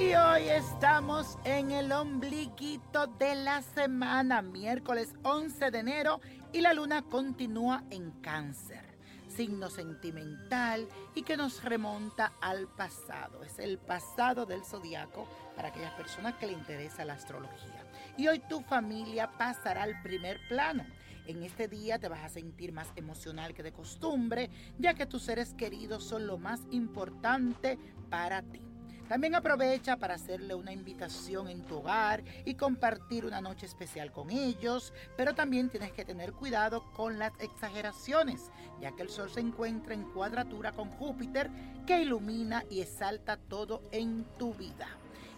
hoy estamos en el ombliguito de la semana, miércoles 11 de enero, y la luna continúa en cáncer, signo sentimental y que nos remonta al pasado. Es el pasado del zodiaco para aquellas personas que le interesa la astrología. Y hoy tu familia pasará al primer plano. En este día te vas a sentir más emocional que de costumbre, ya que tus seres queridos son lo más importante para ti. También aprovecha para hacerle una invitación en tu hogar y compartir una noche especial con ellos, pero también tienes que tener cuidado con las exageraciones, ya que el Sol se encuentra en cuadratura con Júpiter que ilumina y exalta todo en tu vida.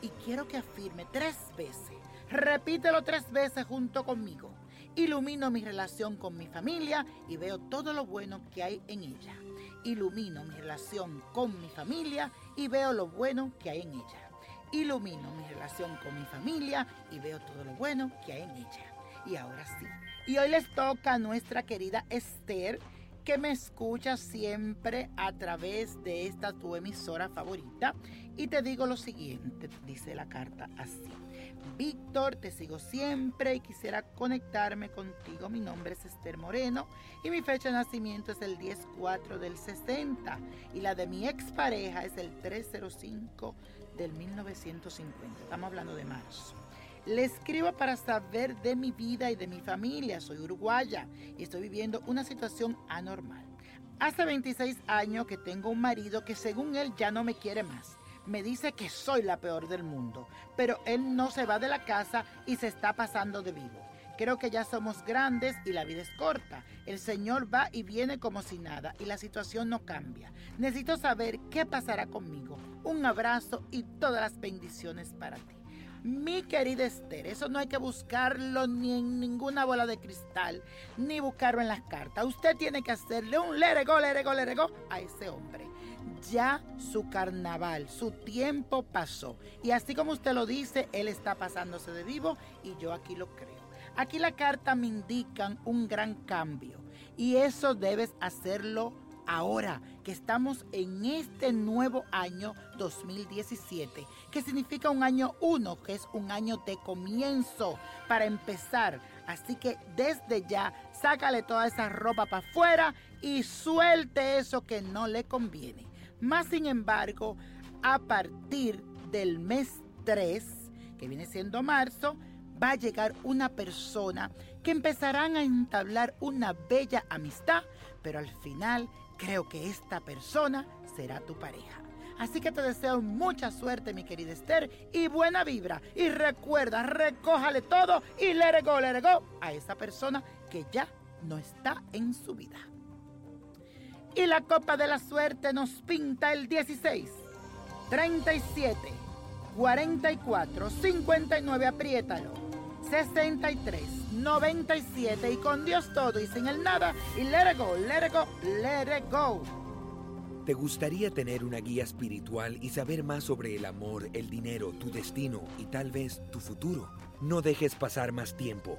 Y quiero que afirme tres veces, repítelo tres veces junto conmigo. Ilumino mi relación con mi familia y veo todo lo bueno que hay en ella ilumino mi relación con mi familia y veo lo bueno que hay en ella. Ilumino mi relación con mi familia y veo todo lo bueno que hay en ella. Y ahora sí. Y hoy les toca a nuestra querida Esther que me escucha siempre a través de esta tu emisora favorita. Y te digo lo siguiente, dice la carta así. Víctor, te sigo siempre y quisiera conectarme contigo. Mi nombre es Esther Moreno y mi fecha de nacimiento es el 10-4 del 60 y la de mi expareja es el 305 del 1950. Estamos hablando de marzo. Le escribo para saber de mi vida y de mi familia. Soy uruguaya y estoy viviendo una situación anormal. Hace 26 años que tengo un marido que según él ya no me quiere más. Me dice que soy la peor del mundo, pero él no se va de la casa y se está pasando de vivo. Creo que ya somos grandes y la vida es corta. El Señor va y viene como si nada y la situación no cambia. Necesito saber qué pasará conmigo. Un abrazo y todas las bendiciones para ti. Mi querida Esther, eso no hay que buscarlo ni en ninguna bola de cristal, ni buscarlo en las cartas. Usted tiene que hacerle un lerego, lerego, lerego a ese hombre. Ya su carnaval, su tiempo pasó. Y así como usted lo dice, él está pasándose de vivo y yo aquí lo creo. Aquí la carta me indican un gran cambio y eso debes hacerlo ahora que estamos en este nuevo año 2017, que significa un año uno, que es un año de comienzo para empezar. Así que desde ya, sácale toda esa ropa para afuera y suelte eso que no le conviene. Más sin embargo, a partir del mes 3, que viene siendo marzo, va a llegar una persona que empezarán a entablar una bella amistad, pero al final creo que esta persona será tu pareja. Así que te deseo mucha suerte, mi querida Esther, y buena vibra. Y recuerda, recójale todo y go, let it go a esa persona que ya no está en su vida. Y la copa de la suerte nos pinta el 16, 37, 44, 59, apriétalo, 63. 97 y con Dios todo y sin el nada y let it go, let it go, let it go. ¿Te gustaría tener una guía espiritual y saber más sobre el amor, el dinero, tu destino y tal vez tu futuro? No dejes pasar más tiempo.